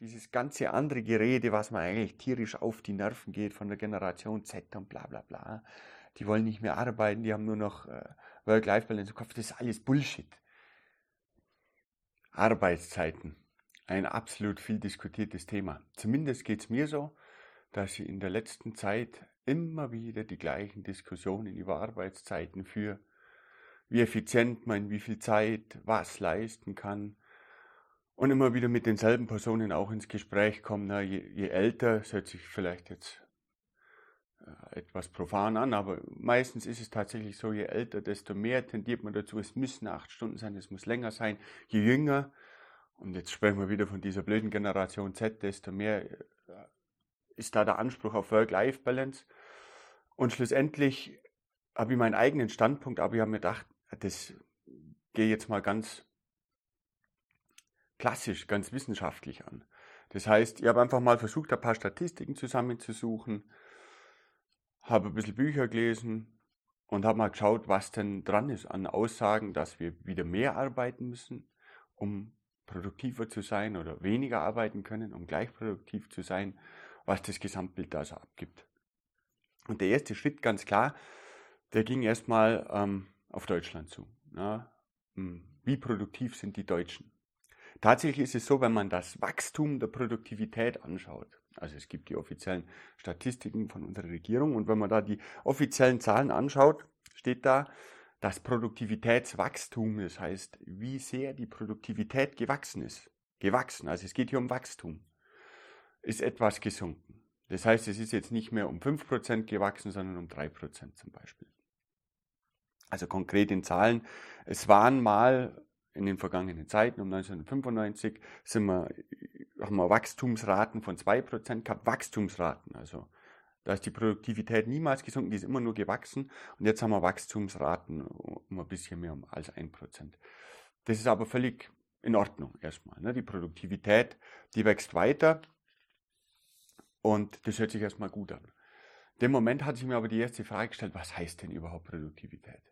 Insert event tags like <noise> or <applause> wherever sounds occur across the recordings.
dieses ganze andere Gerede, was mir eigentlich tierisch auf die Nerven geht von der Generation Z und bla bla bla. Die wollen nicht mehr arbeiten, die haben nur noch äh, Work-Life-Balance im Kopf. Das ist alles Bullshit. Arbeitszeiten. Ein absolut viel diskutiertes Thema. Zumindest geht es mir so, dass ich in der letzten Zeit immer wieder die gleichen Diskussionen über Arbeitszeiten führe. Wie effizient man wie viel Zeit was leisten kann und immer wieder mit denselben Personen auch ins Gespräch kommen. Na, je, je älter, das hört sich vielleicht jetzt äh, etwas profan an, aber meistens ist es tatsächlich so, je älter, desto mehr tendiert man dazu, es müssen acht Stunden sein, es muss länger sein. Je jünger, und jetzt sprechen wir wieder von dieser blöden Generation Z, desto mehr äh, ist da der Anspruch auf Work-Life-Balance. Und schlussendlich habe ich meinen eigenen Standpunkt, aber ich habe mir gedacht, das gehe jetzt mal ganz klassisch, ganz wissenschaftlich an. Das heißt, ich habe einfach mal versucht, ein paar Statistiken zusammenzusuchen, habe ein bisschen Bücher gelesen und habe mal geschaut, was denn dran ist an Aussagen, dass wir wieder mehr arbeiten müssen, um produktiver zu sein oder weniger arbeiten können, um gleich produktiv zu sein, was das Gesamtbild da so abgibt. Und der erste Schritt, ganz klar, der ging erstmal ähm, auf Deutschland zu. Ja, hm, wie produktiv sind die Deutschen? Tatsächlich ist es so, wenn man das Wachstum der Produktivität anschaut, also es gibt die offiziellen Statistiken von unserer Regierung und wenn man da die offiziellen Zahlen anschaut, steht da, das Produktivitätswachstum, das heißt, wie sehr die Produktivität gewachsen ist. Gewachsen, also es geht hier um Wachstum, ist etwas gesunken. Das heißt, es ist jetzt nicht mehr um 5% gewachsen, sondern um 3% zum Beispiel. Also konkret in Zahlen, es waren mal in den vergangenen Zeiten, um 1995, sind wir, haben wir Wachstumsraten von 2% gehabt, Wachstumsraten. Also da ist die Produktivität niemals gesunken, die ist immer nur gewachsen. Und jetzt haben wir Wachstumsraten um ein bisschen mehr als 1%. Das ist aber völlig in Ordnung erstmal. Ne? Die Produktivität, die wächst weiter und das hört sich erstmal gut an. In dem Moment hatte ich mir aber die erste Frage gestellt, was heißt denn überhaupt Produktivität?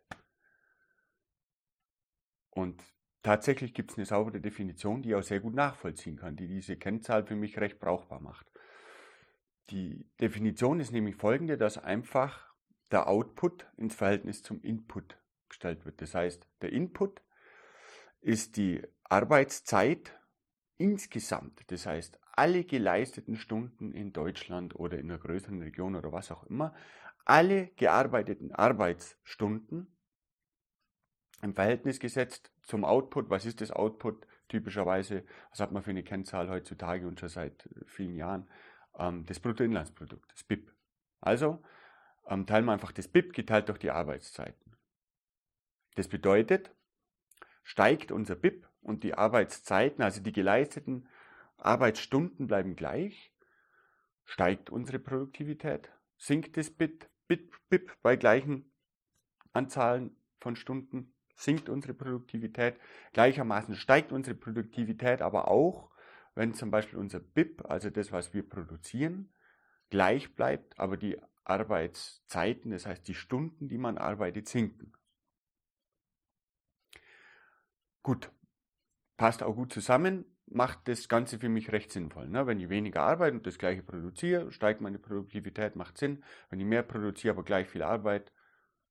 Und Tatsächlich gibt es eine saubere Definition, die ich auch sehr gut nachvollziehen kann, die diese Kennzahl für mich recht brauchbar macht. Die Definition ist nämlich folgende, dass einfach der Output ins Verhältnis zum Input gestellt wird. Das heißt, der Input ist die Arbeitszeit insgesamt, das heißt alle geleisteten Stunden in Deutschland oder in einer größeren Region oder was auch immer, alle gearbeiteten Arbeitsstunden im Verhältnis gesetzt zum Output. Was ist das Output typischerweise? Was hat man für eine Kennzahl heutzutage und schon seit äh, vielen Jahren? Ähm, das Bruttoinlandsprodukt, das BIP. Also ähm, teilen wir einfach das BIP geteilt durch die Arbeitszeiten. Das bedeutet, steigt unser BIP und die Arbeitszeiten, also die geleisteten Arbeitsstunden bleiben gleich, steigt unsere Produktivität, sinkt das BIP, BIP, BIP bei gleichen Anzahlen von Stunden, sinkt unsere Produktivität. Gleichermaßen steigt unsere Produktivität aber auch, wenn zum Beispiel unser BIP, also das, was wir produzieren, gleich bleibt, aber die Arbeitszeiten, das heißt die Stunden, die man arbeitet, sinken. Gut, passt auch gut zusammen, macht das Ganze für mich recht sinnvoll. Ne? Wenn ich weniger arbeite und das gleiche produziere, steigt meine Produktivität, macht Sinn. Wenn ich mehr produziere, aber gleich viel Arbeit,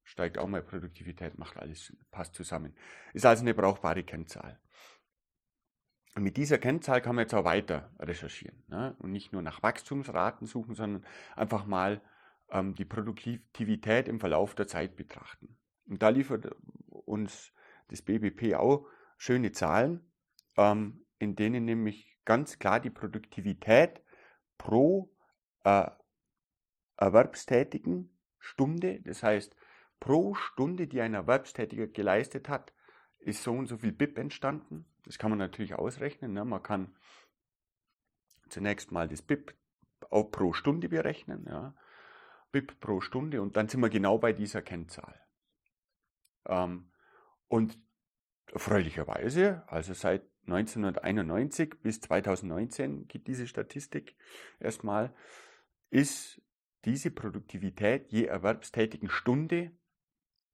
steigt auch mal Produktivität, macht alles, passt zusammen. Ist also eine brauchbare Kennzahl. Und mit dieser Kennzahl kann man jetzt auch weiter recherchieren ne? und nicht nur nach Wachstumsraten suchen, sondern einfach mal ähm, die Produktivität im Verlauf der Zeit betrachten. Und da liefert uns das BBP auch schöne Zahlen, ähm, in denen nämlich ganz klar die Produktivität pro äh, erwerbstätigen Stunde, das heißt pro Stunde, die ein Erwerbstätiger geleistet hat, ist so und so viel BIP entstanden. Das kann man natürlich ausrechnen. Ne? Man kann zunächst mal das BIP auch pro Stunde berechnen. Ja? BIP pro Stunde und dann sind wir genau bei dieser Kennzahl. Ähm, und erfreulicherweise, also seit 1991 bis 2019 gibt diese Statistik erstmal, ist diese Produktivität je erwerbstätigen Stunde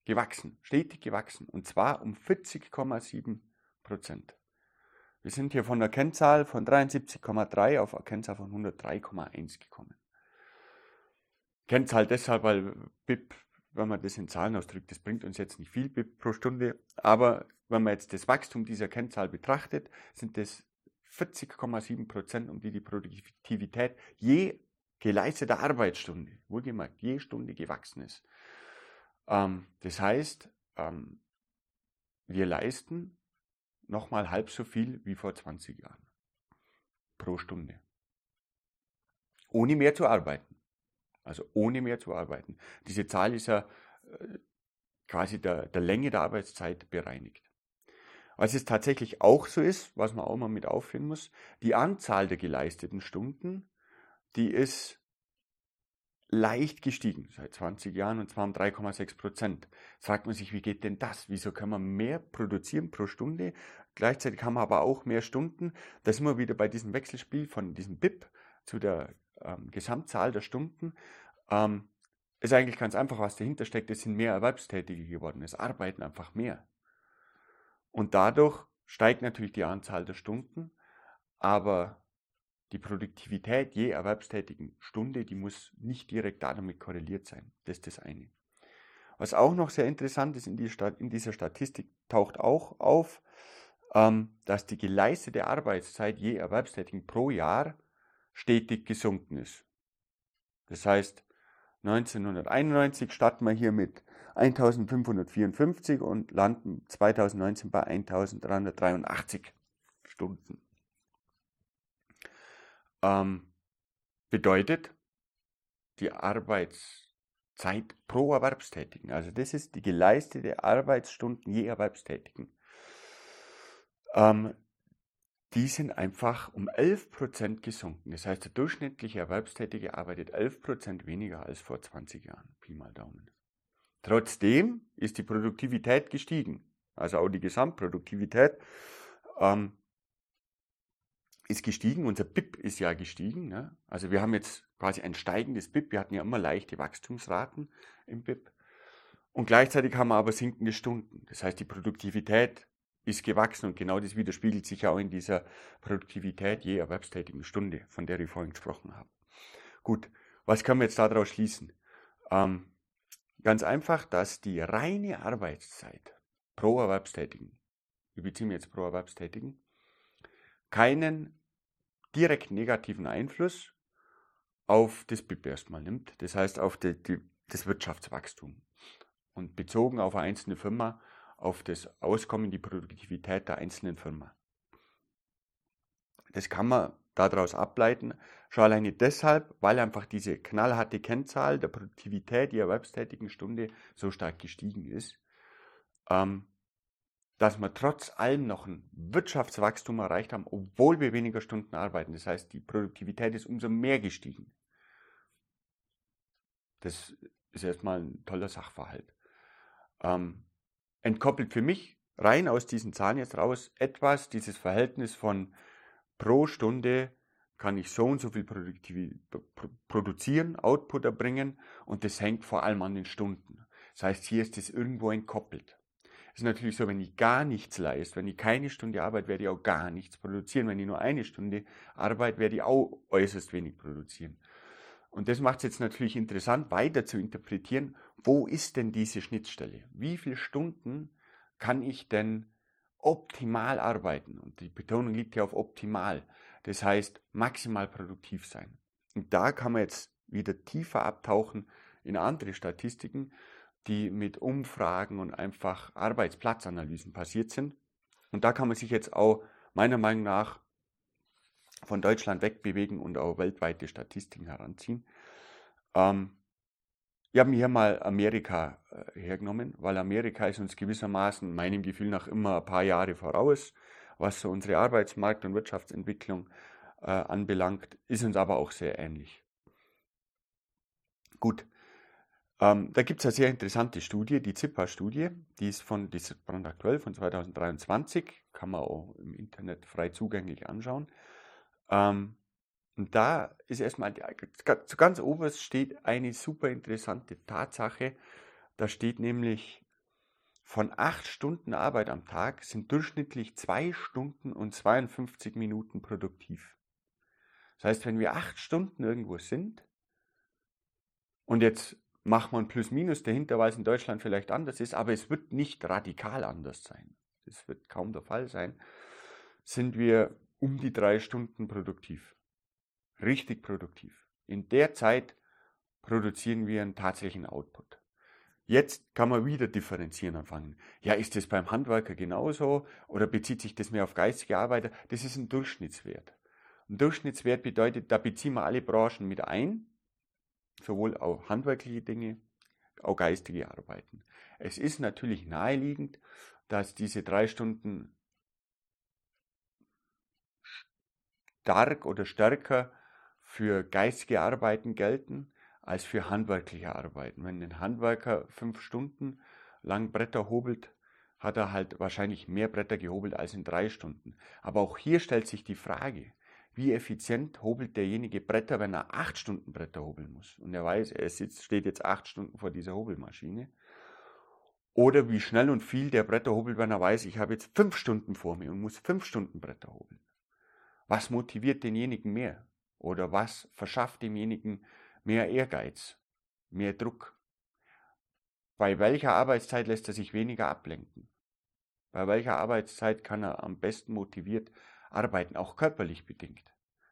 gewachsen, stetig gewachsen, und zwar um 40,7 Prozent. Wir sind hier von der Kennzahl von 73,3 auf eine Kennzahl von 103,1 gekommen. Kennzahl deshalb, weil BIP, wenn man das in Zahlen ausdrückt, das bringt uns jetzt nicht viel BIP pro Stunde, aber wenn man jetzt das Wachstum dieser Kennzahl betrachtet, sind das 40,7 Prozent, um die die Produktivität je geleisteter Arbeitsstunde, wohlgemerkt, je Stunde gewachsen ist. Ähm, das heißt, ähm, wir leisten nochmal halb so viel wie vor 20 Jahren pro Stunde. Ohne mehr zu arbeiten. Also ohne mehr zu arbeiten. Diese Zahl ist ja äh, quasi der, der Länge der Arbeitszeit bereinigt. Was es tatsächlich auch so ist, was man auch mal mit aufführen muss, die Anzahl der geleisteten Stunden, die ist leicht gestiegen seit 20 Jahren und zwar um 3,6 Prozent. Fragt man sich, wie geht denn das? Wieso können wir mehr produzieren pro Stunde? Gleichzeitig haben wir aber auch mehr Stunden. Da sind wir wieder bei diesem Wechselspiel von diesem BIP zu der ähm, Gesamtzahl der Stunden. Ähm, ist eigentlich ganz einfach, was dahinter steckt. Es sind mehr Erwerbstätige geworden. Es arbeiten einfach mehr. Und dadurch steigt natürlich die Anzahl der Stunden, aber die Produktivität je erwerbstätigen Stunde, die muss nicht direkt damit korreliert sein. Das ist das eine. Was auch noch sehr interessant ist in, die in dieser Statistik, taucht auch auf, ähm, dass die geleistete Arbeitszeit je Erwerbstätigen pro Jahr stetig gesunken ist. Das heißt, 1991 starten wir hier mit 1554 und landen 2019 bei 1383 Stunden. Ähm, bedeutet, die Arbeitszeit pro Erwerbstätigen, also das ist die geleistete Arbeitsstunden je Erwerbstätigen, ähm, die sind einfach um 11% gesunken. Das heißt, der durchschnittliche Erwerbstätige arbeitet 11% weniger als vor 20 Jahren. Pi mal Daumen. Trotzdem ist die Produktivität gestiegen. Also auch die Gesamtproduktivität ähm, ist gestiegen. Unser BIP ist ja gestiegen. Ne? Also wir haben jetzt quasi ein steigendes BIP. Wir hatten ja immer leichte Wachstumsraten im BIP. Und gleichzeitig haben wir aber sinkende Stunden. Das heißt, die Produktivität ist gewachsen und genau das widerspiegelt sich auch in dieser Produktivität je erwerbstätigen Stunde, von der ich vorhin gesprochen habe. Gut, was können wir jetzt daraus schließen? Ähm, ganz einfach, dass die reine Arbeitszeit pro Erwerbstätigen, ich beziehe mich jetzt pro Erwerbstätigen, keinen direkt negativen Einfluss auf das BIP erstmal nimmt, das heißt auf die, die, das Wirtschaftswachstum. Und bezogen auf eine einzelne Firma auf das Auskommen, die Produktivität der einzelnen Firma. Das kann man daraus ableiten, schon alleine deshalb, weil einfach diese knallharte Kennzahl der Produktivität der erwerbstätigen Stunde so stark gestiegen ist, ähm, dass wir trotz allem noch ein Wirtschaftswachstum erreicht haben, obwohl wir weniger Stunden arbeiten. Das heißt, die Produktivität ist umso mehr gestiegen. Das ist erstmal ein toller Sachverhalt. Ähm, entkoppelt für mich rein aus diesen Zahlen jetzt raus etwas, dieses Verhältnis von pro Stunde kann ich so und so viel produzieren, Output erbringen und das hängt vor allem an den Stunden. Das heißt, hier ist es irgendwo entkoppelt. Ist natürlich so, wenn ich gar nichts leiste, wenn ich keine Stunde arbeite, werde ich auch gar nichts produzieren. Wenn ich nur eine Stunde arbeite, werde ich auch äußerst wenig produzieren. Und das macht es jetzt natürlich interessant, weiter zu interpretieren, wo ist denn diese Schnittstelle? Wie viele Stunden kann ich denn optimal arbeiten? Und die Betonung liegt ja auf optimal. Das heißt, maximal produktiv sein. Und da kann man jetzt wieder tiefer abtauchen in andere Statistiken, die mit Umfragen und einfach Arbeitsplatzanalysen passiert sind. Und da kann man sich jetzt auch meiner Meinung nach von Deutschland wegbewegen und auch weltweite Statistiken heranziehen. Ähm, ich habe mir hier mal Amerika äh, hergenommen, weil Amerika ist uns gewissermaßen meinem Gefühl nach immer ein paar Jahre voraus, was so unsere Arbeitsmarkt- und Wirtschaftsentwicklung äh, anbelangt, ist uns aber auch sehr ähnlich. Gut, ähm, da gibt es eine sehr interessante Studie, die ZIPA-Studie, die ist von, die ist brandaktuell von 2023, kann man auch im Internet frei zugänglich anschauen. Ähm, und da ist erstmal, zu ganz oberst steht eine super interessante Tatsache. Da steht nämlich, von acht Stunden Arbeit am Tag sind durchschnittlich zwei Stunden und 52 Minuten produktiv. Das heißt, wenn wir acht Stunden irgendwo sind und jetzt macht man Plus-Minus dahinter, weil es in Deutschland vielleicht anders ist, aber es wird nicht radikal anders sein. Das wird kaum der Fall sein. Sind wir um die drei Stunden produktiv. Richtig produktiv. In der Zeit produzieren wir einen tatsächlichen Output. Jetzt kann man wieder differenzieren anfangen. Ja, ist das beim Handwerker genauso oder bezieht sich das mehr auf geistige Arbeiter? Das ist ein Durchschnittswert. Ein Durchschnittswert bedeutet, da beziehen wir alle Branchen mit ein, sowohl auch handwerkliche Dinge, auch geistige Arbeiten. Es ist natürlich naheliegend, dass diese drei Stunden stark oder stärker für geistige Arbeiten gelten als für handwerkliche Arbeiten. Wenn ein Handwerker fünf Stunden lang Bretter hobelt, hat er halt wahrscheinlich mehr Bretter gehobelt als in drei Stunden. Aber auch hier stellt sich die Frage, wie effizient hobelt derjenige Bretter, wenn er acht Stunden Bretter hobeln muss. Und er weiß, er sitzt, steht jetzt acht Stunden vor dieser Hobelmaschine. Oder wie schnell und viel der Bretter hobelt, wenn er weiß, ich habe jetzt fünf Stunden vor mir und muss fünf Stunden Bretter hobeln. Was motiviert denjenigen mehr? Oder was verschafft demjenigen mehr Ehrgeiz, mehr Druck. Bei welcher Arbeitszeit lässt er sich weniger ablenken? Bei welcher Arbeitszeit kann er am besten motiviert arbeiten, auch körperlich bedingt?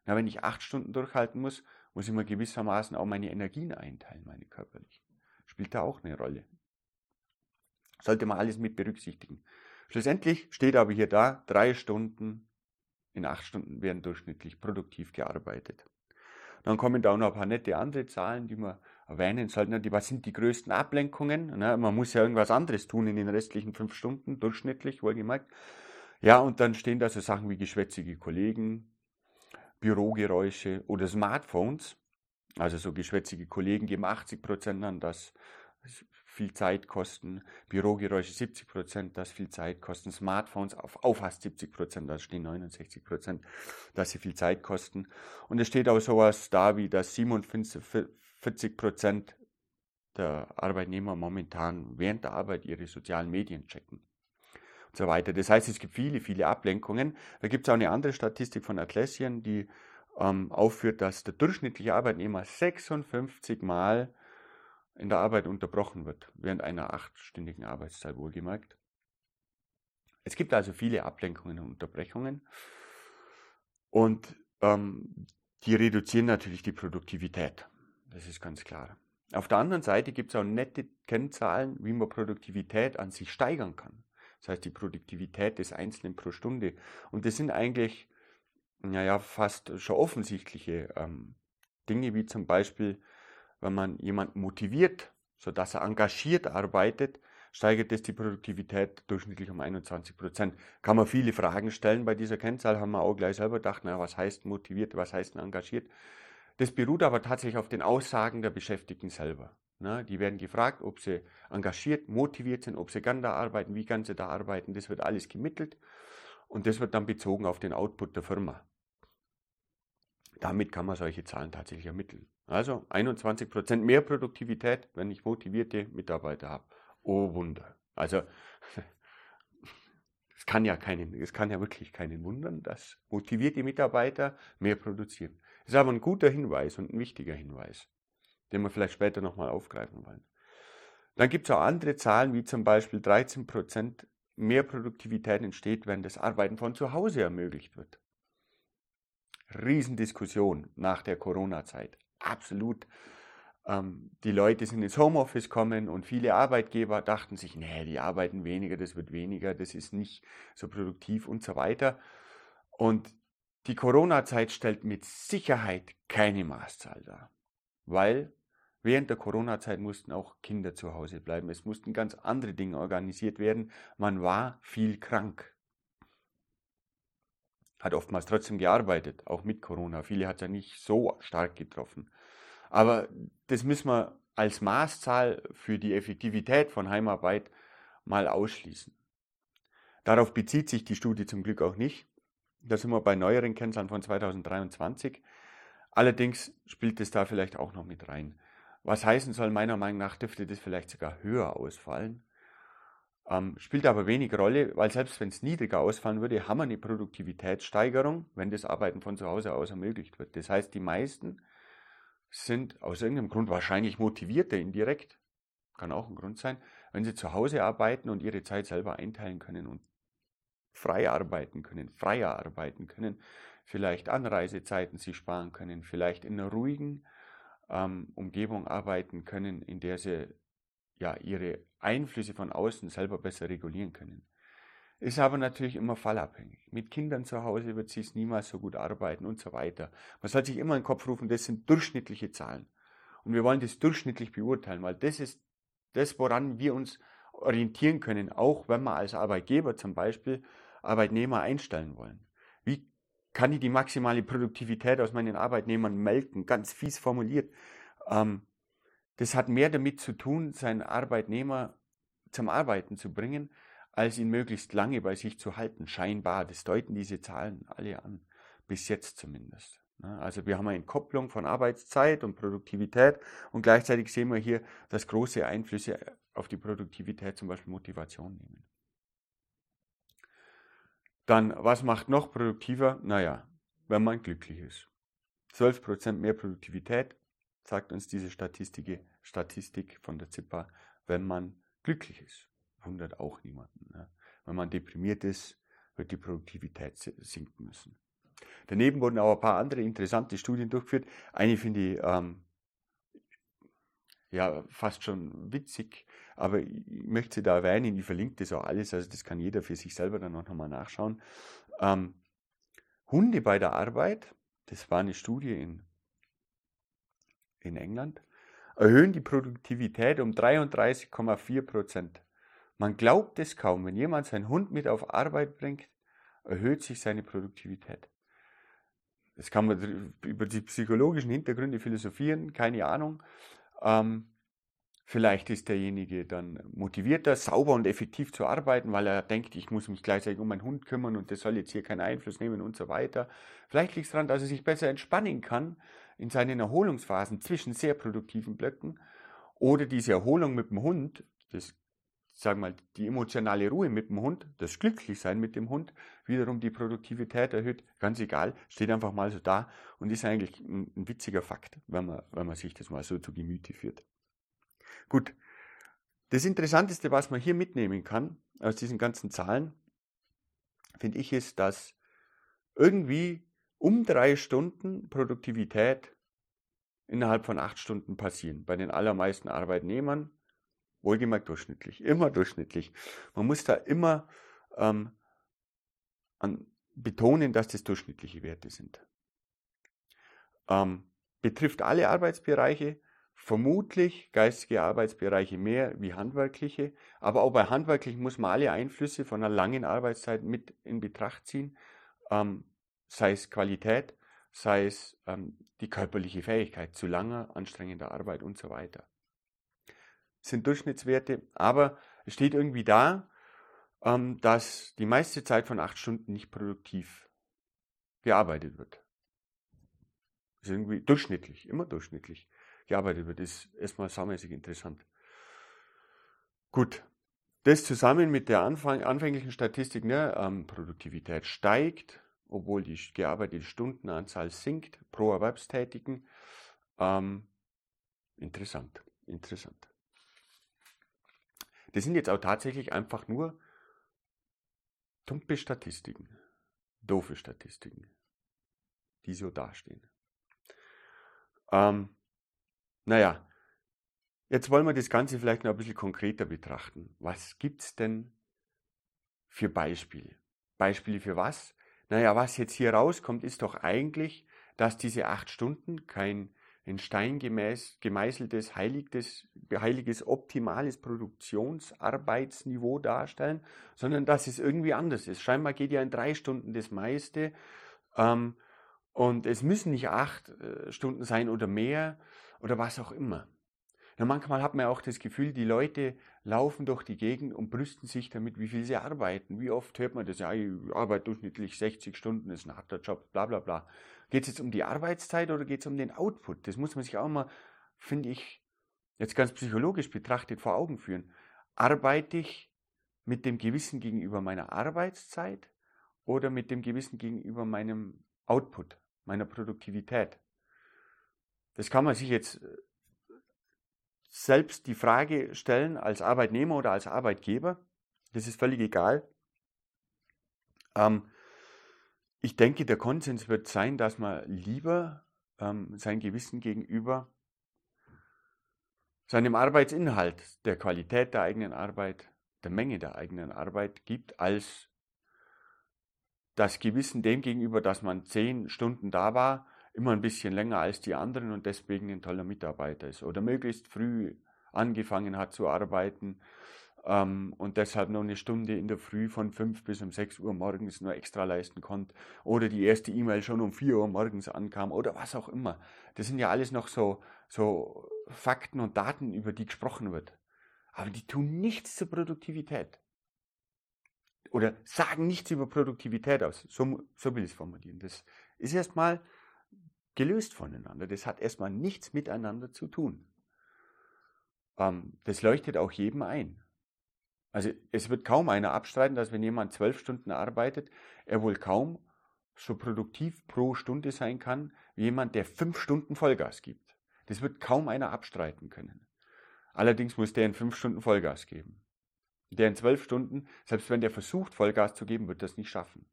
Na, wenn ich acht Stunden durchhalten muss, muss ich mir gewissermaßen auch meine Energien einteilen, meine körperlichen. Spielt da auch eine Rolle. Sollte man alles mit berücksichtigen. Schlussendlich steht aber hier da, drei Stunden in acht Stunden werden durchschnittlich produktiv gearbeitet. Dann kommen da auch noch ein paar nette andere Zahlen, die man erwähnen sollte. Was sind die größten Ablenkungen? Ne? Man muss ja irgendwas anderes tun in den restlichen fünf Stunden, durchschnittlich, wohlgemerkt. Ja, und dann stehen da so Sachen wie geschwätzige Kollegen, Bürogeräusche oder Smartphones. Also so geschwätzige Kollegen geben 80 Prozent an, dass viel Zeit kosten, Bürogeräusche 70 Prozent, das viel Zeit kosten, Smartphones auf, auf fast 70 Prozent, da stehen 69 Prozent, dass sie viel Zeit kosten. Und es steht auch sowas da, wie dass 47 Prozent der Arbeitnehmer momentan während der Arbeit ihre sozialen Medien checken und so weiter. Das heißt, es gibt viele, viele Ablenkungen. Da gibt es auch eine andere Statistik von Atlassian, die ähm, aufführt, dass der durchschnittliche Arbeitnehmer 56 Mal in der Arbeit unterbrochen wird, während einer achtstündigen Arbeitszeit wohlgemerkt. Es gibt also viele Ablenkungen und Unterbrechungen und ähm, die reduzieren natürlich die Produktivität. Das ist ganz klar. Auf der anderen Seite gibt es auch nette Kennzahlen, wie man Produktivität an sich steigern kann. Das heißt, die Produktivität des Einzelnen pro Stunde. Und das sind eigentlich, naja, fast schon offensichtliche ähm, Dinge, wie zum Beispiel wenn man jemanden motiviert, sodass er engagiert arbeitet, steigert es die Produktivität durchschnittlich um 21 Prozent. Kann man viele Fragen stellen bei dieser Kennzahl, haben wir auch gleich selber gedacht, na, was heißt motiviert, was heißt engagiert? Das beruht aber tatsächlich auf den Aussagen der Beschäftigten selber. Na, die werden gefragt, ob sie engagiert, motiviert sind, ob sie gern da arbeiten, wie gern sie da arbeiten. Das wird alles gemittelt und das wird dann bezogen auf den Output der Firma. Damit kann man solche Zahlen tatsächlich ermitteln. Also 21% mehr Produktivität, wenn ich motivierte Mitarbeiter habe. Oh Wunder. Also <laughs> es kann ja es kann ja wirklich keinen wundern, dass motivierte Mitarbeiter mehr produzieren. Das ist aber ein guter Hinweis und ein wichtiger Hinweis, den wir vielleicht später nochmal aufgreifen wollen. Dann gibt es auch andere Zahlen, wie zum Beispiel 13% mehr Produktivität entsteht, wenn das Arbeiten von zu Hause ermöglicht wird. Riesendiskussion nach der Corona-Zeit absolut ähm, die Leute sind ins Homeoffice kommen und viele Arbeitgeber dachten sich, nee, die arbeiten weniger, das wird weniger, das ist nicht so produktiv und so weiter. Und die Corona-Zeit stellt mit Sicherheit keine Maßzahl dar, weil während der Corona-Zeit mussten auch Kinder zu Hause bleiben. Es mussten ganz andere Dinge organisiert werden. Man war viel krank. Hat oftmals trotzdem gearbeitet, auch mit Corona. Viele hat es ja nicht so stark getroffen. Aber das müssen wir als Maßzahl für die Effektivität von Heimarbeit mal ausschließen. Darauf bezieht sich die Studie zum Glück auch nicht. Da sind wir bei neueren Kennzahlen von 2023. Allerdings spielt es da vielleicht auch noch mit rein. Was heißen soll, meiner Meinung nach dürfte das vielleicht sogar höher ausfallen. Ähm, spielt aber wenig Rolle, weil selbst wenn es niedriger ausfallen würde, haben wir eine Produktivitätssteigerung, wenn das Arbeiten von zu Hause aus ermöglicht wird. Das heißt, die meisten sind aus irgendeinem Grund wahrscheinlich motivierter indirekt, kann auch ein Grund sein, wenn sie zu Hause arbeiten und ihre Zeit selber einteilen können und frei arbeiten können, freier arbeiten können, vielleicht Anreisezeiten sie sparen können, vielleicht in einer ruhigen ähm, Umgebung arbeiten können, in der sie ja ihre Einflüsse von außen selber besser regulieren können. Ist aber natürlich immer fallabhängig. Mit Kindern zu Hause wird sie es niemals so gut arbeiten und so weiter. Man soll sich immer in den Kopf rufen, das sind durchschnittliche Zahlen. Und wir wollen das durchschnittlich beurteilen, weil das ist das, woran wir uns orientieren können, auch wenn wir als Arbeitgeber zum Beispiel Arbeitnehmer einstellen wollen. Kann ich die maximale Produktivität aus meinen Arbeitnehmern melken? Ganz fies formuliert. Ähm, das hat mehr damit zu tun, seinen Arbeitnehmer zum Arbeiten zu bringen, als ihn möglichst lange bei sich zu halten. Scheinbar, das deuten diese Zahlen alle an, bis jetzt zumindest. Also wir haben eine Entkopplung von Arbeitszeit und Produktivität und gleichzeitig sehen wir hier, dass große Einflüsse auf die Produktivität, zum Beispiel Motivation nehmen. Dann, was macht noch produktiver? Naja, wenn man glücklich ist. 12% mehr Produktivität sagt uns diese Statistik, Statistik von der ZIPA, wenn man glücklich ist. Wundert auch niemanden. Ne? Wenn man deprimiert ist, wird die Produktivität sinken müssen. Daneben wurden auch ein paar andere interessante Studien durchgeführt. Eine finde ich ähm, ja fast schon witzig, aber ich möchte sie da erwähnen. Ich verlinke das auch alles, also das kann jeder für sich selber dann auch nochmal nachschauen. Ähm, Hunde bei der Arbeit, das war eine Studie in in England, erhöhen die Produktivität um 33,4 Prozent. Man glaubt es kaum, wenn jemand seinen Hund mit auf Arbeit bringt, erhöht sich seine Produktivität. Das kann man über die psychologischen Hintergründe philosophieren, keine Ahnung. Ähm, vielleicht ist derjenige dann motivierter, sauber und effektiv zu arbeiten, weil er denkt, ich muss mich gleichzeitig um meinen Hund kümmern und das soll jetzt hier keinen Einfluss nehmen und so weiter. Vielleicht liegt es daran, dass er sich besser entspannen kann, in seinen Erholungsphasen zwischen sehr produktiven Blöcken oder diese Erholung mit dem Hund, das sagen mal, die emotionale Ruhe mit dem Hund, das Glücklichsein mit dem Hund, wiederum die Produktivität erhöht, ganz egal, steht einfach mal so da und ist eigentlich ein, ein witziger Fakt, wenn man, wenn man sich das mal so zu Gemüte führt. Gut, das Interessanteste, was man hier mitnehmen kann aus diesen ganzen Zahlen, finde ich, ist, dass irgendwie um drei Stunden Produktivität innerhalb von acht Stunden passieren. Bei den allermeisten Arbeitnehmern, wohlgemerkt durchschnittlich, immer durchschnittlich. Man muss da immer ähm, an, betonen, dass das durchschnittliche Werte sind. Ähm, betrifft alle Arbeitsbereiche, vermutlich geistige Arbeitsbereiche mehr wie handwerkliche, aber auch bei handwerklichen muss man alle Einflüsse von einer langen Arbeitszeit mit in Betracht ziehen. Ähm, sei es Qualität, sei es ähm, die körperliche Fähigkeit zu langer, anstrengender Arbeit und so weiter. Das sind Durchschnittswerte, aber es steht irgendwie da, ähm, dass die meiste Zeit von acht Stunden nicht produktiv gearbeitet wird. Das ist irgendwie durchschnittlich, immer durchschnittlich gearbeitet wird. Ist erstmal saumäßig interessant. Gut, das zusammen mit der Anfang, anfänglichen Statistik, ne, ähm, Produktivität steigt, obwohl die gearbeitete Stundenanzahl sinkt pro Erwerbstätigen. Ähm, interessant, interessant. Das sind jetzt auch tatsächlich einfach nur tumpe Statistiken, doofe Statistiken, die so dastehen. Ähm, naja, jetzt wollen wir das Ganze vielleicht noch ein bisschen konkreter betrachten. Was gibt es denn für Beispiele? Beispiele für was? Naja, was jetzt hier rauskommt, ist doch eigentlich, dass diese acht Stunden kein in Stein gemeißeltes, heiliges, heiliges, optimales Produktionsarbeitsniveau darstellen, sondern dass es irgendwie anders ist. Scheinbar geht ja in drei Stunden das meiste ähm, und es müssen nicht acht äh, Stunden sein oder mehr oder was auch immer. Ja, manchmal hat man auch das Gefühl, die Leute laufen durch die Gegend und brüsten sich damit, wie viel sie arbeiten. Wie oft hört man das? Ja, ich arbeite durchschnittlich 60 Stunden, ist ein harter Job, bla bla bla. Geht es jetzt um die Arbeitszeit oder geht es um den Output? Das muss man sich auch mal, finde ich, jetzt ganz psychologisch betrachtet vor Augen führen. Arbeite ich mit dem Gewissen gegenüber meiner Arbeitszeit oder mit dem Gewissen gegenüber meinem Output, meiner Produktivität? Das kann man sich jetzt äh, selbst die Frage stellen als Arbeitnehmer oder als Arbeitgeber. Das ist völlig egal. Ähm, ich denke, der Konsens wird sein, dass man lieber ähm, sein Gewissen gegenüber seinem Arbeitsinhalt, der Qualität der eigenen Arbeit, der Menge der eigenen Arbeit gibt, als das Gewissen dem gegenüber, dass man zehn Stunden da war, immer ein bisschen länger als die anderen und deswegen ein toller Mitarbeiter ist oder möglichst früh angefangen hat zu arbeiten ähm, und deshalb noch eine Stunde in der Früh von 5 bis um 6 Uhr morgens nur extra leisten konnte oder die erste E-Mail schon um 4 Uhr morgens ankam oder was auch immer. Das sind ja alles noch so, so Fakten und Daten, über die gesprochen wird. Aber die tun nichts zur Produktivität. Oder sagen nichts über Produktivität aus. So, so will ich es formulieren. Das ist erstmal gelöst voneinander. Das hat erstmal nichts miteinander zu tun. Ähm, das leuchtet auch jedem ein. Also es wird kaum einer abstreiten, dass wenn jemand zwölf Stunden arbeitet, er wohl kaum so produktiv pro Stunde sein kann, wie jemand, der fünf Stunden Vollgas gibt. Das wird kaum einer abstreiten können. Allerdings muss der in fünf Stunden Vollgas geben. Der in zwölf Stunden, selbst wenn der versucht, Vollgas zu geben, wird das nicht schaffen.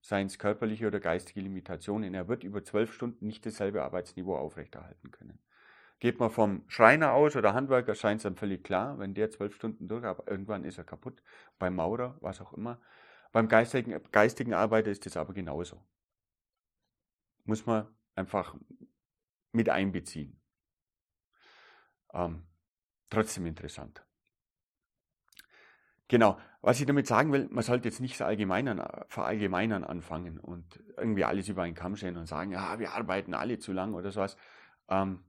Seien es körperliche oder geistige Limitationen. Er wird über zwölf Stunden nicht dasselbe Arbeitsniveau aufrechterhalten können. Geht man vom Schreiner aus oder Handwerker, scheint es dann völlig klar, wenn der zwölf Stunden durch, aber irgendwann ist er kaputt. Beim Maurer, was auch immer. Beim geistigen, geistigen Arbeiter ist das aber genauso. Muss man einfach mit einbeziehen. Ähm, trotzdem interessant. Genau, was ich damit sagen will, man sollte jetzt nicht verallgemeinern, verallgemeinern anfangen und irgendwie alles über einen Kamm stellen und sagen, ja, wir arbeiten alle zu lang oder sowas. Ähm,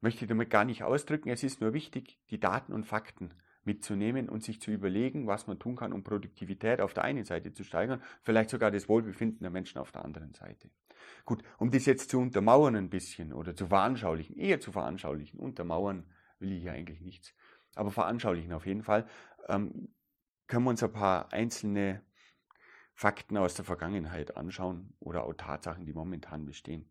möchte damit gar nicht ausdrücken. Es ist nur wichtig, die Daten und Fakten mitzunehmen und sich zu überlegen, was man tun kann, um Produktivität auf der einen Seite zu steigern, vielleicht sogar das Wohlbefinden der Menschen auf der anderen Seite. Gut, um das jetzt zu untermauern ein bisschen oder zu veranschaulichen, eher zu veranschaulichen, untermauern will ich hier eigentlich nichts, aber veranschaulichen auf jeden Fall, ähm, können wir uns ein paar einzelne Fakten aus der Vergangenheit anschauen oder auch Tatsachen, die momentan bestehen.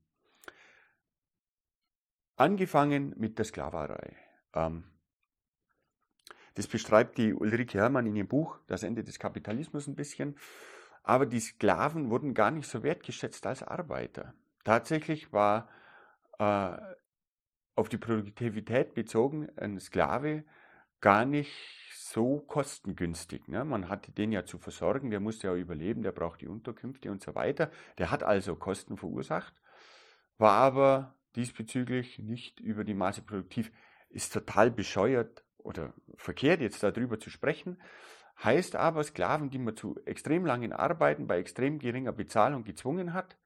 Angefangen mit der Sklaverei. Ähm, das beschreibt die Ulrike Herrmann in ihrem Buch Das Ende des Kapitalismus ein bisschen. Aber die Sklaven wurden gar nicht so wertgeschätzt als Arbeiter. Tatsächlich war äh, auf die Produktivität bezogen ein Sklave gar nicht so kostengünstig. Ne? Man hatte den ja zu versorgen, der musste ja überleben, der braucht die Unterkünfte und so weiter. Der hat also Kosten verursacht, war aber diesbezüglich nicht über die Maße produktiv, ist total bescheuert oder verkehrt jetzt darüber zu sprechen, heißt aber, Sklaven, die man zu extrem langen Arbeiten bei extrem geringer Bezahlung gezwungen hat,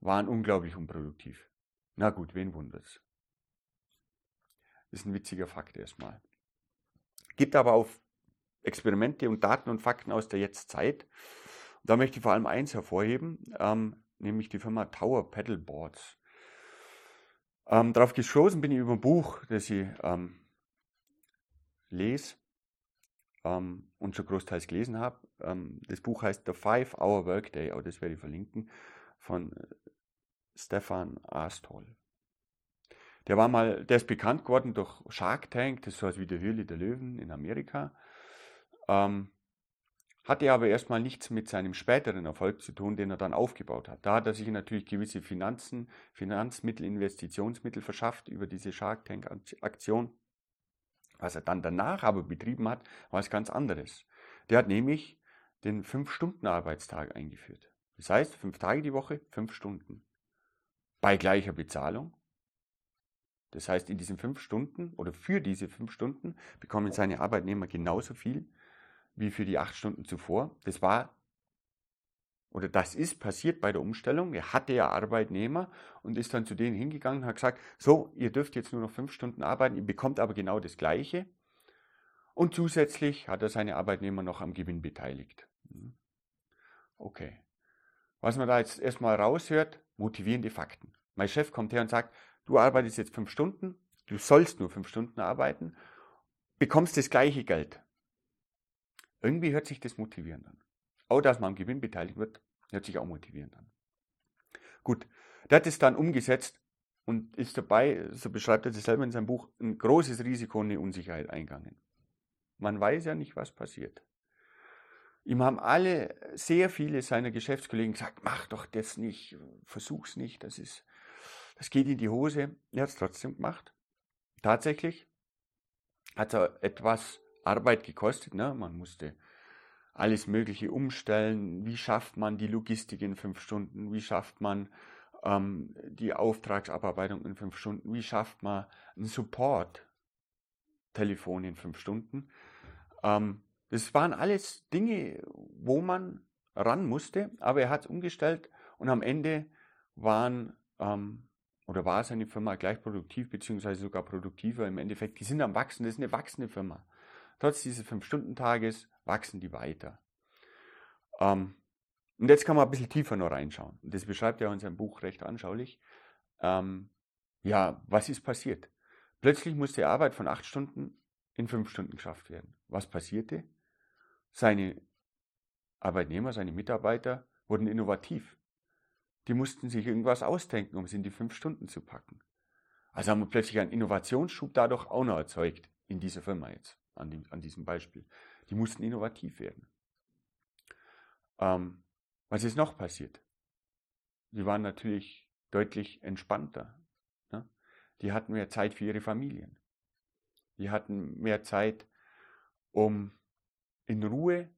waren unglaublich unproduktiv. Na gut, wen wundert's? Ist ein witziger Fakt erstmal. Gibt aber auch Experimente und Daten und Fakten aus der Jetztzeit. Da möchte ich vor allem eins hervorheben, ähm, nämlich die Firma Tower Paddleboards. Ähm, darauf gestoßen bin ich über ein Buch, das ich ähm, lese ähm, und schon großteils gelesen habe. Ähm, das Buch heißt The Five-Hour Workday, auch das werde ich verlinken, von äh, Stefan Astol. Der war mal, der ist bekannt geworden durch Shark Tank, das ist sowas wie die Höhle der Löwen in Amerika. Ähm, hatte aber erstmal nichts mit seinem späteren Erfolg zu tun, den er dann aufgebaut hat. Da hat er sich natürlich gewisse Finanzen, Finanzmittel, Investitionsmittel verschafft über diese Shark Tank Aktion. Was er dann danach aber betrieben hat, war was ganz anderes. Der hat nämlich den 5-Stunden-Arbeitstag eingeführt. Das heißt, fünf Tage die Woche, fünf Stunden. Bei gleicher Bezahlung. Das heißt, in diesen fünf Stunden oder für diese fünf Stunden bekommen seine Arbeitnehmer genauso viel wie für die acht Stunden zuvor. Das war oder das ist passiert bei der Umstellung. Er hatte ja Arbeitnehmer und ist dann zu denen hingegangen und hat gesagt, so, ihr dürft jetzt nur noch fünf Stunden arbeiten, ihr bekommt aber genau das Gleiche. Und zusätzlich hat er seine Arbeitnehmer noch am Gewinn beteiligt. Hm. Okay. Was man da jetzt erstmal raushört, motivierende Fakten. Mein Chef kommt her und sagt, du arbeitest jetzt fünf Stunden, du sollst nur fünf Stunden arbeiten, bekommst das gleiche Geld. Irgendwie hört sich das motivierend an. Auch, dass man am Gewinn beteiligt wird, hört sich auch motivierend an. Gut, der hat es dann umgesetzt und ist dabei, so beschreibt er das selber in seinem Buch, ein großes Risiko und eine Unsicherheit eingegangen. Man weiß ja nicht, was passiert. Ihm haben alle, sehr viele seiner Geschäftskollegen gesagt, mach doch das nicht, versuch's nicht, das ist, das geht in die Hose. Er hat es trotzdem gemacht. Tatsächlich hat er etwas Arbeit gekostet, ne? man musste alles Mögliche umstellen. Wie schafft man die Logistik in fünf Stunden? Wie schafft man ähm, die Auftragsabarbeitung in fünf Stunden? Wie schafft man ein Support-Telefon in fünf Stunden? Ähm, das waren alles Dinge, wo man ran musste, aber er hat es umgestellt und am Ende waren ähm, oder war seine Firma gleich produktiv, beziehungsweise sogar produktiver im Endeffekt. Die sind am Wachsen, das ist eine wachsende Firma. Trotz dieses Fünf-Stunden-Tages wachsen die weiter. Ähm, und jetzt kann man ein bisschen tiefer noch reinschauen. Das beschreibt er in seinem Buch recht anschaulich. Ähm, ja, was ist passiert? Plötzlich musste Arbeit von acht Stunden in fünf Stunden geschafft werden. Was passierte? Seine Arbeitnehmer, seine Mitarbeiter wurden innovativ. Die mussten sich irgendwas ausdenken, um es in die fünf Stunden zu packen. Also haben wir plötzlich einen Innovationsschub dadurch auch noch erzeugt in dieser Firma jetzt, an, dem, an diesem Beispiel. Die mussten innovativ werden. Ähm, was ist noch passiert? Sie waren natürlich deutlich entspannter. Ne? Die hatten mehr Zeit für ihre Familien. Die hatten mehr Zeit, um in Ruhe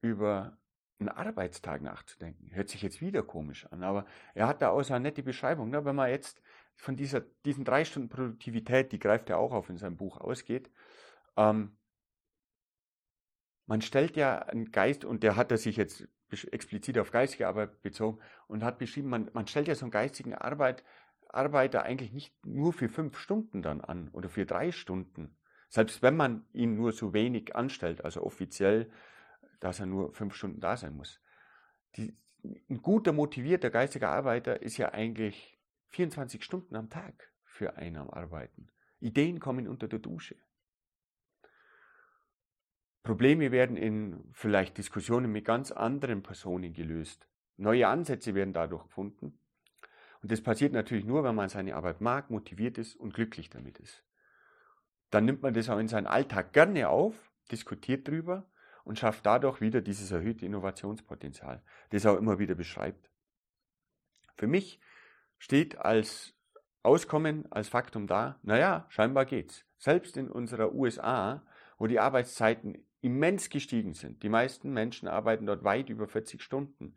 über einen Arbeitstag nachzudenken. Hört sich jetzt wieder komisch an, aber er hat da auch so eine nette Beschreibung. Ne? Wenn man jetzt von dieser, diesen drei Stunden Produktivität, die greift er auch auf in seinem Buch, ausgeht, ähm, man stellt ja einen Geist, und der hat er sich jetzt explizit auf geistige Arbeit bezogen und hat beschrieben, man, man stellt ja so einen geistigen Arbeit, Arbeiter eigentlich nicht nur für fünf Stunden dann an oder für drei Stunden. Selbst wenn man ihn nur so wenig anstellt, also offiziell, dass er nur fünf Stunden da sein muss. Die, ein guter, motivierter geistiger Arbeiter ist ja eigentlich 24 Stunden am Tag für einen am Arbeiten. Ideen kommen unter der Dusche. Probleme werden in vielleicht Diskussionen mit ganz anderen Personen gelöst. Neue Ansätze werden dadurch gefunden. Und das passiert natürlich nur, wenn man seine Arbeit mag, motiviert ist und glücklich damit ist. Dann nimmt man das auch in seinen Alltag gerne auf, diskutiert drüber und schafft dadurch wieder dieses erhöhte Innovationspotenzial, das er auch immer wieder beschreibt. Für mich steht als Auskommen, als Faktum da, naja, scheinbar geht's. Selbst in unserer USA, wo die Arbeitszeiten immens gestiegen sind. Die meisten Menschen arbeiten dort weit über 40 Stunden,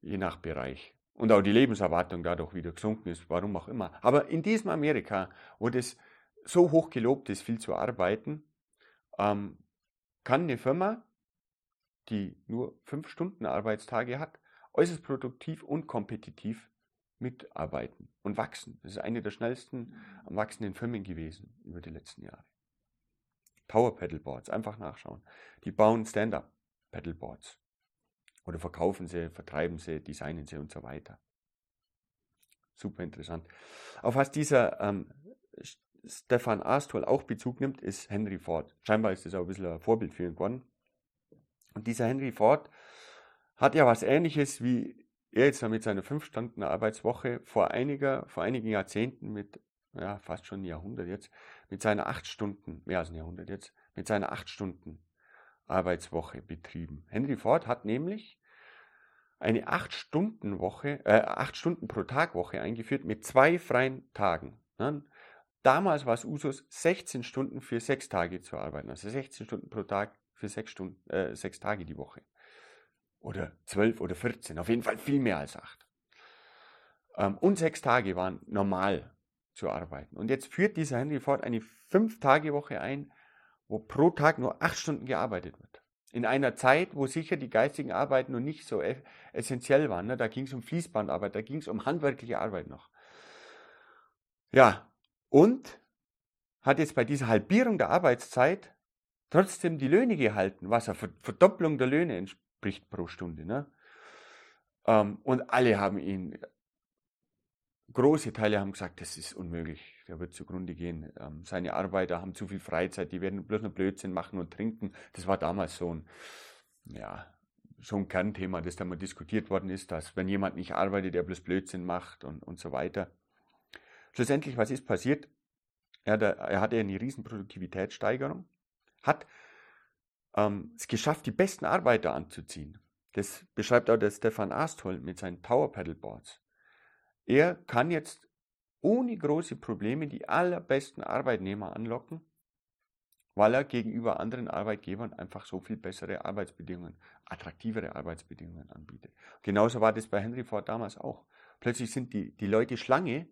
je nach Bereich. Und auch die Lebenserwartung dadurch wieder gesunken ist, warum auch immer. Aber in diesem Amerika, wo das so hoch gelobt ist, viel zu arbeiten, ähm, kann eine Firma, die nur fünf Stunden Arbeitstage hat, äußerst produktiv und kompetitiv mitarbeiten und wachsen. Das ist eine der schnellsten am wachsenden Firmen gewesen über die letzten Jahre. Power Pedalboards, einfach nachschauen. Die bauen Stand-up Pedalboards. Oder verkaufen sie, vertreiben sie, designen sie und so weiter. Super interessant. Auf was dieser ähm, Stefan Astol auch Bezug nimmt, ist Henry Ford. Scheinbar ist das auch ein bisschen ein Vorbild für ihn geworden. Und dieser Henry Ford hat ja was ähnliches wie er jetzt mit seiner 5-Stunden-Arbeitswoche vor, einiger, vor einigen Jahrzehnten mit ja, fast schon ein Jahrhundert jetzt, mit seiner acht Stunden, mehr als ein Jahrhundert jetzt, mit seiner acht Stunden Arbeitswoche betrieben. Henry Ford hat nämlich eine acht Stunden Woche, äh, acht Stunden pro Tag Woche eingeführt mit zwei freien Tagen. Ne? Damals war es Usus, 16 Stunden für sechs Tage zu arbeiten, also 16 Stunden pro Tag für sechs Stunden, äh, sechs Tage die Woche. Oder zwölf oder 14, auf jeden Fall viel mehr als acht. Ähm, und sechs Tage waren normal zu arbeiten. Und jetzt führt dieser Henry Ford eine Fünf-Tage-Woche ein, wo pro Tag nur acht Stunden gearbeitet wird. In einer Zeit, wo sicher die geistigen Arbeiten noch nicht so e-, essentiell waren. Ne? Da ging es um Fließbandarbeit, da ging es um handwerkliche Arbeit noch. Ja, und hat jetzt bei dieser Halbierung der Arbeitszeit trotzdem die Löhne gehalten, was eine Verdopplung der Löhne entspricht pro Stunde. Ne? Ähm, und alle haben ihn große Teile haben gesagt, das ist unmöglich, der wird zugrunde gehen. Ähm, seine Arbeiter haben zu viel Freizeit, die werden bloß noch Blödsinn machen und trinken. Das war damals so ein, ja, so ein Kernthema, das da mal diskutiert worden ist, dass wenn jemand nicht arbeitet, der bloß Blödsinn macht und, und so weiter. Schlussendlich, was ist passiert? Er, er hatte eine riesen Produktivitätssteigerung, hat ähm, es geschafft, die besten Arbeiter anzuziehen. Das beschreibt auch der Stefan Astol mit seinen Tower Paddleboards. Er kann jetzt ohne große Probleme die allerbesten Arbeitnehmer anlocken, weil er gegenüber anderen Arbeitgebern einfach so viel bessere Arbeitsbedingungen, attraktivere Arbeitsbedingungen anbietet. Genauso war das bei Henry Ford damals auch. Plötzlich sind die, die Leute Schlange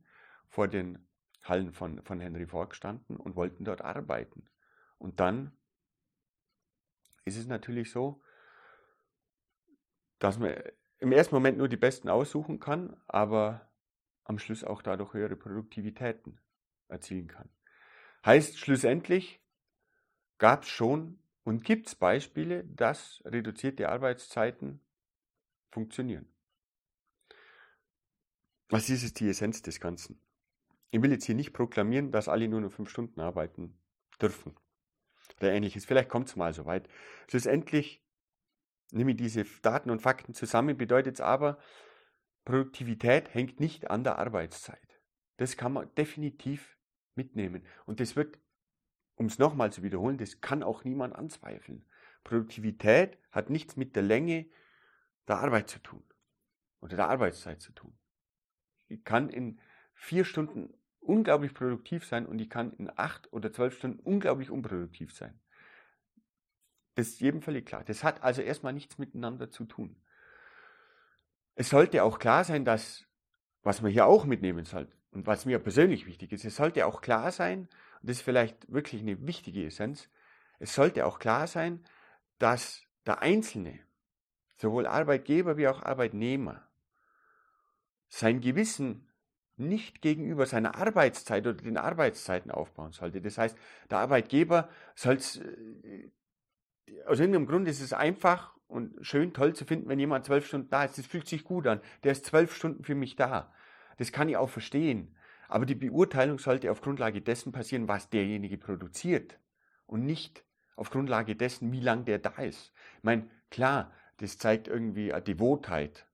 vor den Hallen von, von Henry Ford gestanden und wollten dort arbeiten. Und dann ist es natürlich so, dass man im ersten Moment nur die Besten aussuchen kann, aber am Schluss auch dadurch höhere Produktivitäten erzielen kann. Heißt schlussendlich gab es schon und gibt es Beispiele, dass reduzierte Arbeitszeiten funktionieren. Was ist jetzt die Essenz des Ganzen? Ich will jetzt hier nicht proklamieren, dass alle nur noch fünf Stunden arbeiten dürfen oder ähnliches. Vielleicht kommt es mal so weit. Schlussendlich nehme ich diese Daten und Fakten zusammen, bedeutet es aber, Produktivität hängt nicht an der Arbeitszeit. Das kann man definitiv mitnehmen. Und das wird, um es nochmal zu wiederholen, das kann auch niemand anzweifeln. Produktivität hat nichts mit der Länge der Arbeit zu tun oder der Arbeitszeit zu tun. Ich kann in vier Stunden unglaublich produktiv sein und ich kann in acht oder zwölf Stunden unglaublich unproduktiv sein. Das ist jedem völlig klar. Das hat also erstmal nichts miteinander zu tun. Es sollte auch klar sein, dass, was man hier auch mitnehmen sollte und was mir persönlich wichtig ist, es sollte auch klar sein, und das ist vielleicht wirklich eine wichtige Essenz, es sollte auch klar sein, dass der Einzelne, sowohl Arbeitgeber wie auch Arbeitnehmer, sein Gewissen nicht gegenüber seiner Arbeitszeit oder den Arbeitszeiten aufbauen sollte. Das heißt, der Arbeitgeber soll es äh, aus irgendeinem Grund ist es einfach und schön toll zu finden, wenn jemand zwölf Stunden da ist. Das fühlt sich gut an. Der ist zwölf Stunden für mich da. Das kann ich auch verstehen. Aber die Beurteilung sollte auf Grundlage dessen passieren, was derjenige produziert und nicht auf Grundlage dessen, wie lang der da ist. Ich meine, klar, das zeigt irgendwie eine Devotheit,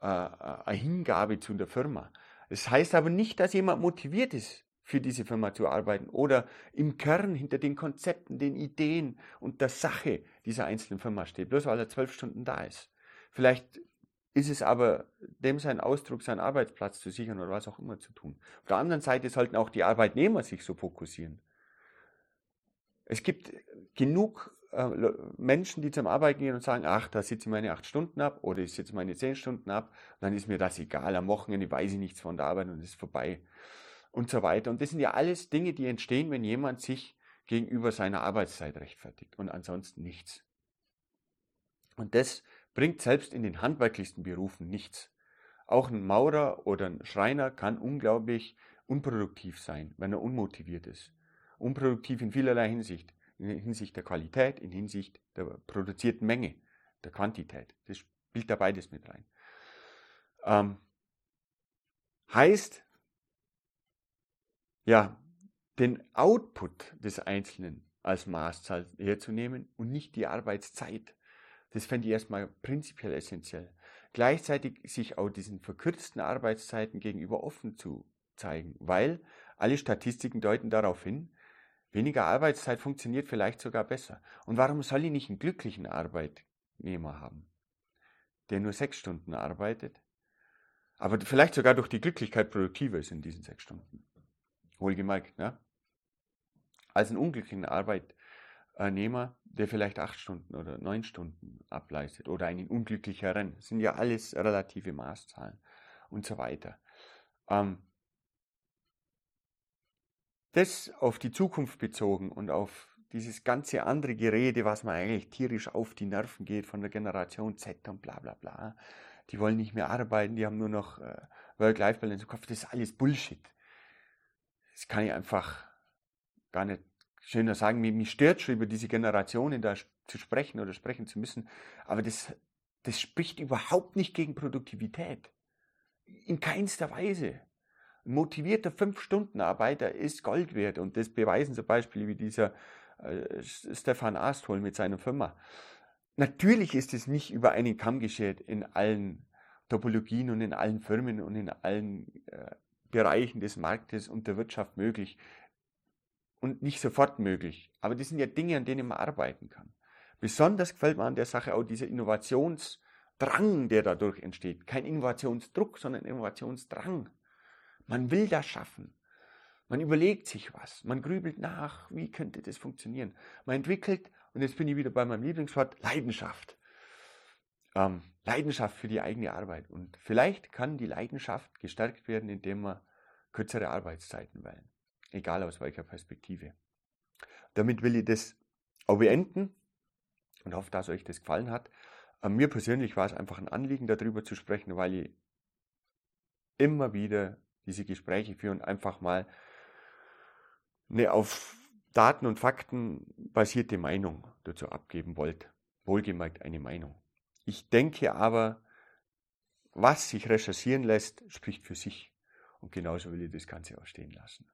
äh, äh, eine Hingabe zu der Firma. Das heißt aber nicht, dass jemand motiviert ist, für diese Firma zu arbeiten oder im Kern hinter den Konzepten, den Ideen und der Sache dieser einzelnen Firma steht, bloß weil er zwölf Stunden da ist. Vielleicht ist es aber dem sein Ausdruck, seinen Arbeitsplatz zu sichern oder was auch immer zu tun. Auf der anderen Seite sollten auch die Arbeitnehmer sich so fokussieren. Es gibt genug äh, Menschen, die zum Arbeiten gehen und sagen, ach, da sitze ich meine acht Stunden ab oder ich sitze meine zehn Stunden ab, dann ist mir das egal, am Wochenende weiß ich nichts von der Arbeit und es ist vorbei und so weiter. Und das sind ja alles Dinge, die entstehen, wenn jemand sich gegenüber seiner Arbeitszeit rechtfertigt und ansonsten nichts. Und das bringt selbst in den handwerklichsten Berufen nichts. Auch ein Maurer oder ein Schreiner kann unglaublich unproduktiv sein, wenn er unmotiviert ist. Unproduktiv in vielerlei Hinsicht. In Hinsicht der Qualität, in Hinsicht der produzierten Menge, der Quantität. Das spielt da beides mit rein. Ähm, heißt, ja, den Output des Einzelnen als Maßzahl herzunehmen und nicht die Arbeitszeit. Das fände ich erstmal prinzipiell essentiell. Gleichzeitig sich auch diesen verkürzten Arbeitszeiten gegenüber offen zu zeigen, weil alle Statistiken deuten darauf hin, weniger Arbeitszeit funktioniert vielleicht sogar besser. Und warum soll ich nicht einen glücklichen Arbeitnehmer haben, der nur sechs Stunden arbeitet, aber vielleicht sogar durch die Glücklichkeit produktiver ist in diesen sechs Stunden? Wohlgemerkt, ne? Als einen unglücklichen Arbeitnehmer, der vielleicht acht Stunden oder neun Stunden ableistet oder einen unglücklicheren, das sind ja alles relative Maßzahlen und so weiter. Ähm, das auf die Zukunft bezogen und auf dieses ganze andere Gerede, was man eigentlich tierisch auf die Nerven geht von der Generation Z und bla bla bla. Die wollen nicht mehr arbeiten, die haben nur noch äh, Work-Life-Balance im Kopf. Das ist alles Bullshit das kann ich einfach gar nicht schöner sagen. Mich, mich stört schon über diese Generationen da zu sprechen oder sprechen zu müssen. Aber das, das spricht überhaupt nicht gegen Produktivität. In keinster Weise. Ein motivierter Fünf-Stunden-Arbeiter ist Gold wert und das beweisen zum Beispiel wie dieser äh, Stefan Astol mit seiner Firma. Natürlich ist es nicht über einen Kamm geschert in allen Topologien und in allen Firmen und in allen äh, Bereichen des Marktes und der Wirtschaft möglich und nicht sofort möglich. Aber das sind ja Dinge, an denen man arbeiten kann. Besonders gefällt mir an der Sache auch dieser Innovationsdrang, der dadurch entsteht. Kein Innovationsdruck, sondern Innovationsdrang. Man will das schaffen. Man überlegt sich was. Man grübelt nach, wie könnte das funktionieren. Man entwickelt, und jetzt bin ich wieder bei meinem Lieblingswort, Leidenschaft. Ähm, Leidenschaft für die eigene Arbeit. Und vielleicht kann die Leidenschaft gestärkt werden, indem wir kürzere Arbeitszeiten wählen. Egal aus welcher Perspektive. Damit will ich das auch beenden und hoffe, dass euch das gefallen hat. Ähm, mir persönlich war es einfach ein Anliegen, darüber zu sprechen, weil ich immer wieder diese Gespräche führe und einfach mal eine auf Daten und Fakten basierte Meinung dazu abgeben wollt. Wohlgemerkt eine Meinung. Ich denke aber, was sich recherchieren lässt, spricht für sich. Und genauso will ich das Ganze auch stehen lassen.